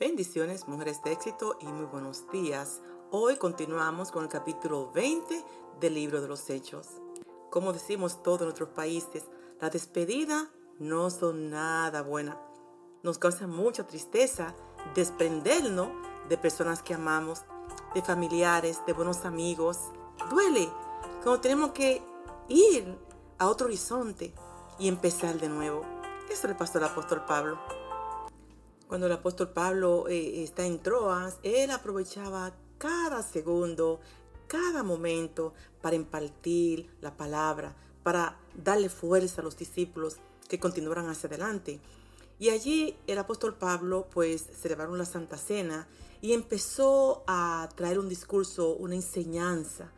Bendiciones, mujeres de éxito y muy buenos días. Hoy continuamos con el capítulo 20 del libro de los Hechos. Como decimos todos en otros países, la despedida no son nada buena. Nos causa mucha tristeza desprendernos de personas que amamos, de familiares, de buenos amigos. Duele cuando tenemos que ir a otro horizonte y empezar de nuevo. Eso le pasó al apóstol Pablo. Cuando el apóstol Pablo eh, está en Troas, él aprovechaba cada segundo, cada momento para impartir la palabra, para darle fuerza a los discípulos que continuaran hacia adelante. Y allí el apóstol Pablo pues celebraron la Santa Cena y empezó a traer un discurso, una enseñanza.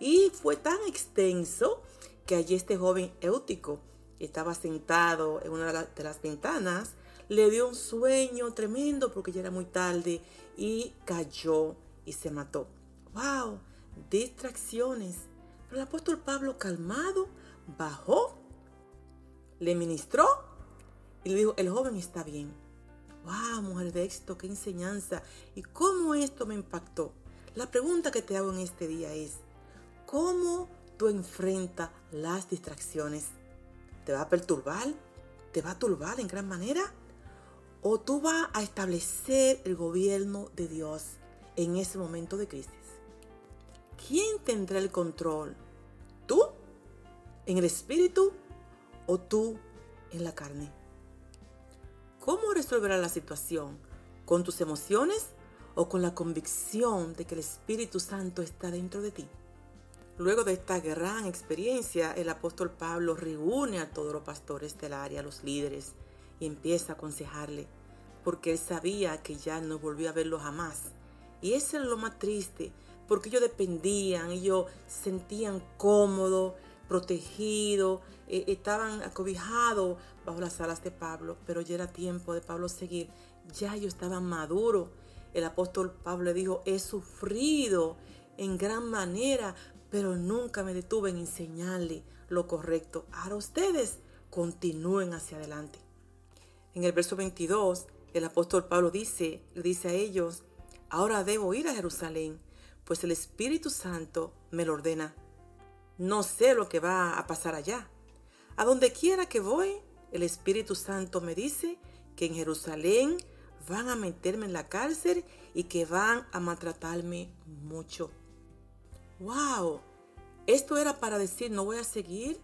Y fue tan extenso que allí este joven Éutico estaba sentado en una de las ventanas le dio un sueño tremendo porque ya era muy tarde y cayó y se mató. ¡Wow! Distracciones. Pero el apóstol Pablo calmado bajó, le ministró y le dijo, el joven está bien. ¡Wow! Mujer de éxito, qué enseñanza. ¿Y cómo esto me impactó? La pregunta que te hago en este día es, ¿cómo tú enfrentas las distracciones? ¿Te va a perturbar? ¿Te va a turbar en gran manera? O tú vas a establecer el gobierno de Dios en ese momento de crisis. ¿Quién tendrá el control? ¿Tú en el espíritu o tú en la carne? ¿Cómo resolverás la situación? ¿Con tus emociones o con la convicción de que el Espíritu Santo está dentro de ti? Luego de esta gran experiencia, el apóstol Pablo reúne a todos los pastores del área, los líderes, y empieza a aconsejarle, porque él sabía que ya no volvía a verlo jamás. Y eso es lo más triste, porque ellos dependían, ellos sentían cómodo, protegido, eh, estaban acobijados bajo las alas de Pablo, pero ya era tiempo de Pablo seguir, ya ellos estaban maduros. El apóstol Pablo le dijo, he sufrido en gran manera, pero nunca me detuve en enseñarle lo correcto. Ahora ustedes continúen hacia adelante. En el verso 22, el apóstol Pablo dice, le dice a ellos, ahora debo ir a Jerusalén, pues el Espíritu Santo me lo ordena. No sé lo que va a pasar allá. A donde quiera que voy, el Espíritu Santo me dice que en Jerusalén van a meterme en la cárcel y que van a maltratarme mucho. ¡Wow! Esto era para decir, no voy a seguir,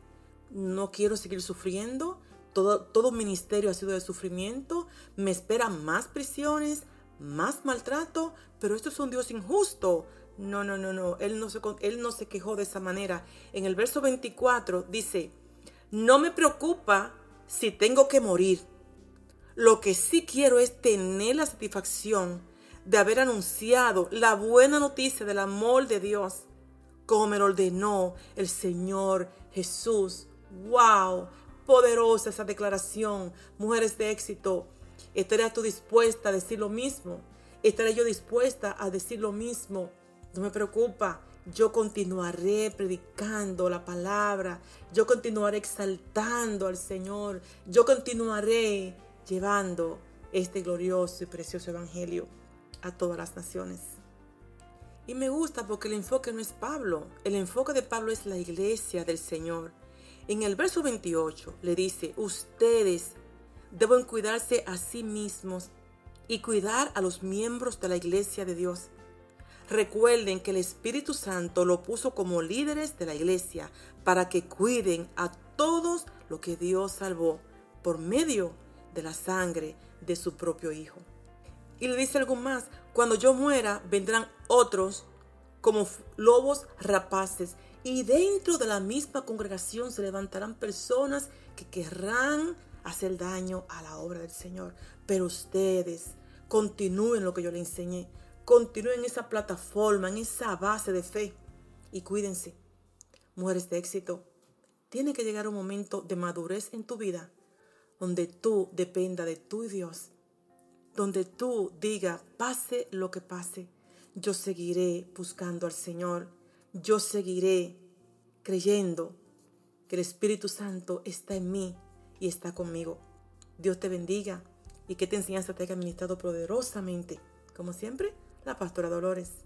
no quiero seguir sufriendo, todo, ministerio ha sido de sufrimiento, me esperan más prisiones, más maltrato, pero esto es un Dios injusto. No, no, no, no, él no, se, él no se quejó de esa manera. En el verso 24 dice, no me preocupa si tengo que morir. Lo que sí quiero es tener la satisfacción de haber anunciado la buena noticia del amor de Dios, como me lo ordenó el Señor Jesús. ¡Wow! Poderosa esa declaración. Mujeres de éxito, ¿estaré tú dispuesta a decir lo mismo? ¿Estaré yo dispuesta a decir lo mismo? No me preocupa. Yo continuaré predicando la palabra. Yo continuaré exaltando al Señor. Yo continuaré llevando este glorioso y precioso evangelio a todas las naciones. Y me gusta porque el enfoque no es Pablo. El enfoque de Pablo es la iglesia del Señor. En el verso 28 le dice, ustedes deben cuidarse a sí mismos y cuidar a los miembros de la iglesia de Dios. Recuerden que el Espíritu Santo lo puso como líderes de la iglesia para que cuiden a todos lo que Dios salvó por medio de la sangre de su propio Hijo. Y le dice algo más, cuando yo muera vendrán otros como lobos rapaces y dentro de la misma congregación se levantarán personas que querrán hacer daño a la obra del Señor. Pero ustedes continúen lo que yo les enseñé. Continúen en esa plataforma, en esa base de fe. Y cuídense. Mujeres de éxito, tiene que llegar un momento de madurez en tu vida donde tú dependa de tu Dios. Donde tú diga, pase lo que pase, yo seguiré buscando al Señor yo seguiré creyendo que el Espíritu Santo está en mí y está conmigo. Dios te bendiga, y que te enseñanza te haya administrado poderosamente. Como siempre, la pastora Dolores.